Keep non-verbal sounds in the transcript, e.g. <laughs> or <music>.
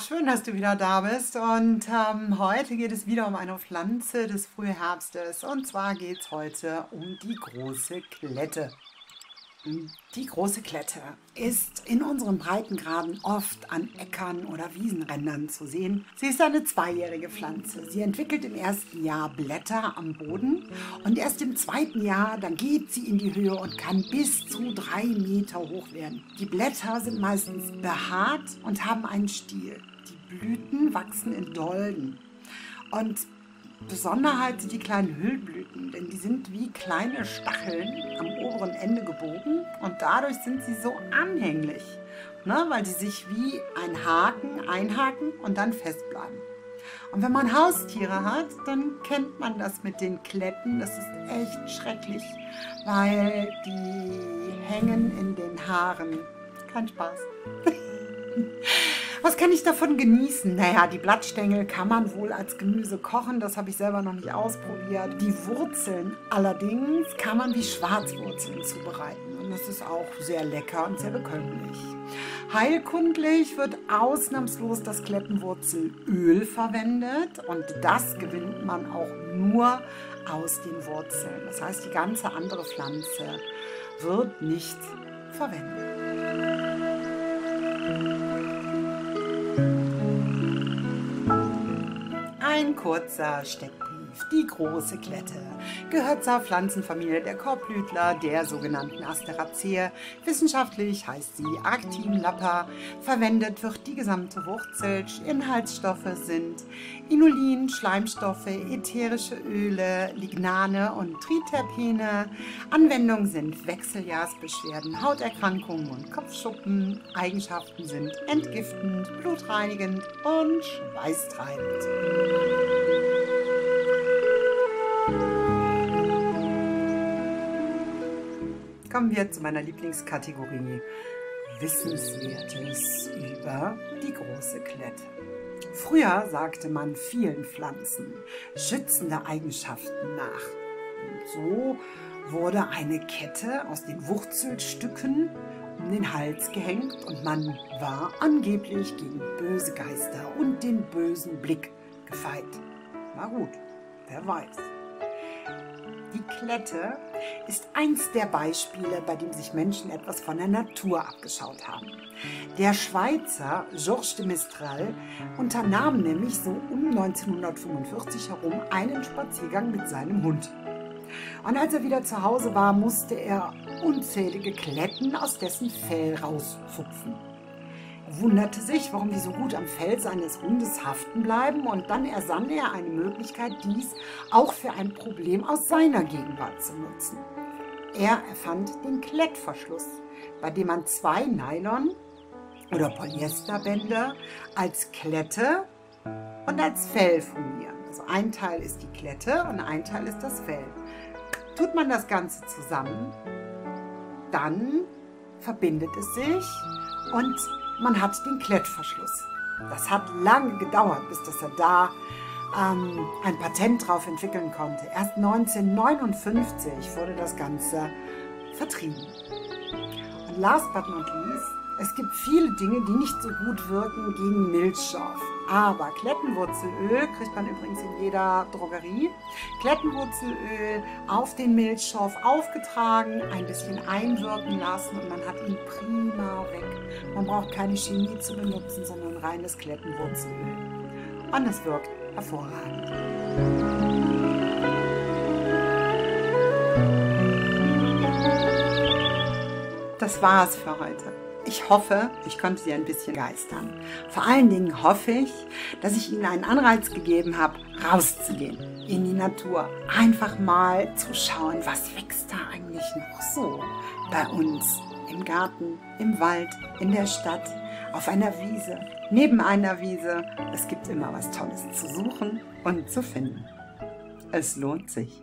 Schön, dass du wieder da bist. Und ähm, heute geht es wieder um eine Pflanze des Frühherbstes. Und zwar geht es heute um die große Klette. Die große Klette ist in unseren Breitengraden oft an Äckern oder Wiesenrändern zu sehen. Sie ist eine zweijährige Pflanze. Sie entwickelt im ersten Jahr Blätter am Boden und erst im zweiten Jahr, dann geht sie in die Höhe und kann bis zu drei Meter hoch werden. Die Blätter sind meistens behaart und haben einen Stiel. Die Blüten wachsen in Dolden. Und Besonderheit sind die kleinen Hüllblüten, denn die sind wie kleine Stacheln am oberen Ende gebogen und dadurch sind sie so anhänglich, ne, weil sie sich wie ein Haken einhaken und dann festbleiben. Und wenn man Haustiere hat, dann kennt man das mit den Kletten. Das ist echt schrecklich, weil die hängen in den Haaren. Kein Spaß. <laughs> Was kann ich davon genießen? Naja, die Blattstängel kann man wohl als Gemüse kochen. Das habe ich selber noch nicht ausprobiert. Die Wurzeln allerdings kann man wie Schwarzwurzeln zubereiten. Und das ist auch sehr lecker und sehr bekömmlich. Heilkundlich wird ausnahmslos das Klettenwurzelöl verwendet. Und das gewinnt man auch nur aus den Wurzeln. Das heißt, die ganze andere Pflanze wird nicht verwendet. Ein kurzer Steckbrief. Die große Klette gehört zur Pflanzenfamilie der Korbblütler, der sogenannten Asteraceae. Wissenschaftlich heißt sie Actinlappa. Verwendet wird die gesamte Wurzel. Inhaltsstoffe sind Inulin, Schleimstoffe, ätherische Öle, Lignane und Triterpene. Anwendungen sind Wechseljahrsbeschwerden, Hauterkrankungen und Kopfschuppen. Eigenschaften sind entgiftend, blutreinigend und schweißtreibend. Kommen wir zu meiner Lieblingskategorie Wissenswertes über die große Klette. Früher sagte man vielen Pflanzen schützende Eigenschaften nach. Und so wurde eine Kette aus den Wurzelstücken um den Hals gehängt und man war angeblich gegen böse Geister und den bösen Blick gefeit. Na gut, wer weiß. Klette ist eins der Beispiele, bei dem sich Menschen etwas von der Natur abgeschaut haben. Der Schweizer Georges de Mistral unternahm nämlich so um 1945 herum einen Spaziergang mit seinem Hund. Und als er wieder zu Hause war, musste er unzählige Kletten aus dessen Fell rauszupfen wunderte sich, warum die so gut am Fell seines Hundes haften bleiben und dann ersann er eine Möglichkeit, dies auch für ein Problem aus seiner Gegenwart zu nutzen. Er erfand den Klettverschluss, bei dem man zwei Nylon- oder Polyesterbänder als Klette und als Fell fungieren. Also ein Teil ist die Klette und ein Teil ist das Fell. Tut man das Ganze zusammen, dann verbindet es sich und man hat den Klettverschluss. Das hat lange gedauert, bis dass er da ähm, ein Patent drauf entwickeln konnte. Erst 1959 wurde das Ganze vertrieben. Und last but not least, es gibt viele Dinge, die nicht so gut wirken gegen Milchschorf. Aber Klettenwurzelöl kriegt man übrigens in jeder Drogerie. Klettenwurzelöl auf den Milchschorf aufgetragen, ein bisschen einwirken lassen und man hat ihn prima weg. Man braucht keine Chemie zu benutzen, sondern reines Klettenwurzelöl. Und es wirkt hervorragend. Das war's für heute. Ich hoffe, ich konnte Sie ein bisschen geistern. Vor allen Dingen hoffe ich, dass ich Ihnen einen Anreiz gegeben habe, rauszugehen in die Natur. Einfach mal zu schauen, was wächst da eigentlich noch so bei uns im Garten, im Wald, in der Stadt, auf einer Wiese, neben einer Wiese. Es gibt immer was Tolles zu suchen und zu finden. Es lohnt sich.